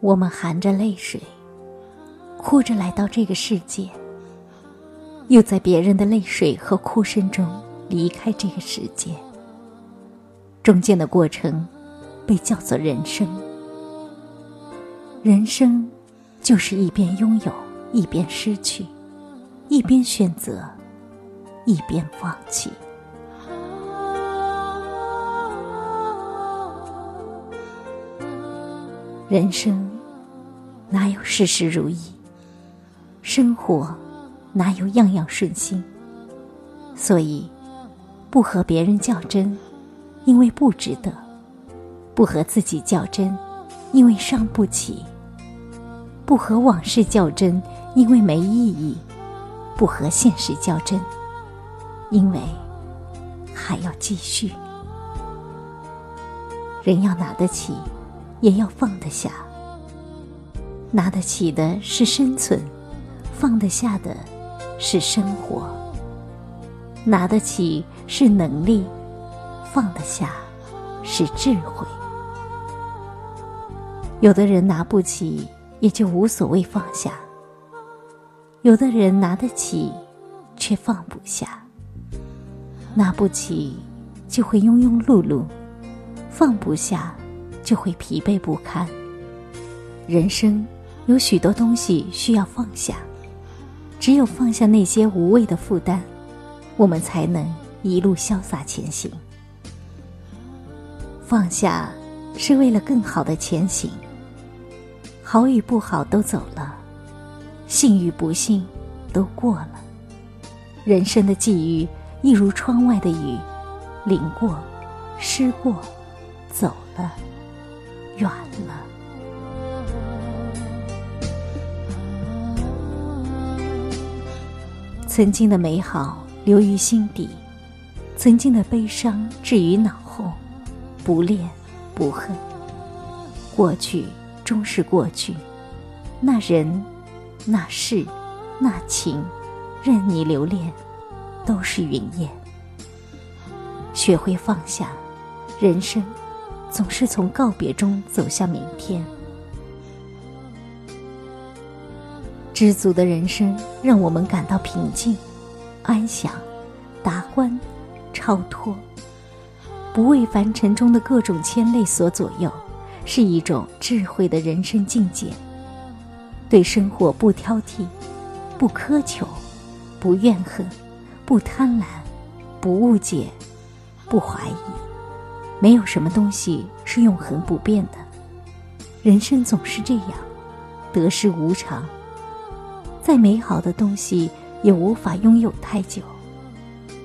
我们含着泪水，哭着来到这个世界，又在别人的泪水和哭声中离开这个世界。中间的过程，被叫做人生。人生，就是一边拥有，一边失去，一边选择，一边放弃。人生哪有事事如意？生活哪有样样顺心？所以，不和别人较真，因为不值得；不和自己较真，因为伤不起；不和往事较真，因为没意义；不和现实较真，因为还要继续。人要拿得起。也要放得下，拿得起的是生存，放得下的是生活。拿得起是能力，放得下是智慧。有的人拿不起，也就无所谓放下；有的人拿得起，却放不下。拿不起就会庸庸碌碌，放不下。就会疲惫不堪。人生有许多东西需要放下，只有放下那些无谓的负担，我们才能一路潇洒前行。放下是为了更好的前行。好与不好都走了，幸与不幸都过了。人生的际遇一如窗外的雨，淋过，湿过，走了。远了，曾经的美好留于心底，曾经的悲伤置于脑后，不恋不恨。过去终是过去，那人、那事、那情，任你留恋，都是云烟。学会放下，人生。总是从告别中走向明天。知足的人生让我们感到平静、安详、达观、超脱，不为凡尘中的各种牵累所左右，是一种智慧的人生境界。对生活不挑剔，不苛求，不怨恨，不贪婪，不误解，不怀疑。没有什么东西是永恒不变的，人生总是这样，得失无常。再美好的东西也无法拥有太久，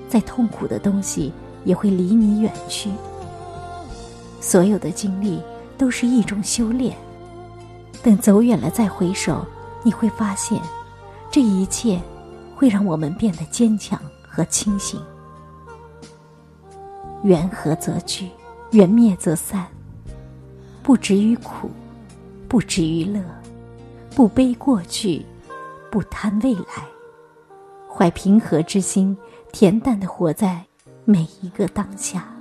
再痛苦的东西也会离你远去。所有的经历都是一种修炼，等走远了再回首，你会发现，这一切会让我们变得坚强和清醒。缘合则聚。缘灭则散，不执于苦，不执于乐，不悲过去，不贪未来，怀平和之心，恬淡的活在每一个当下。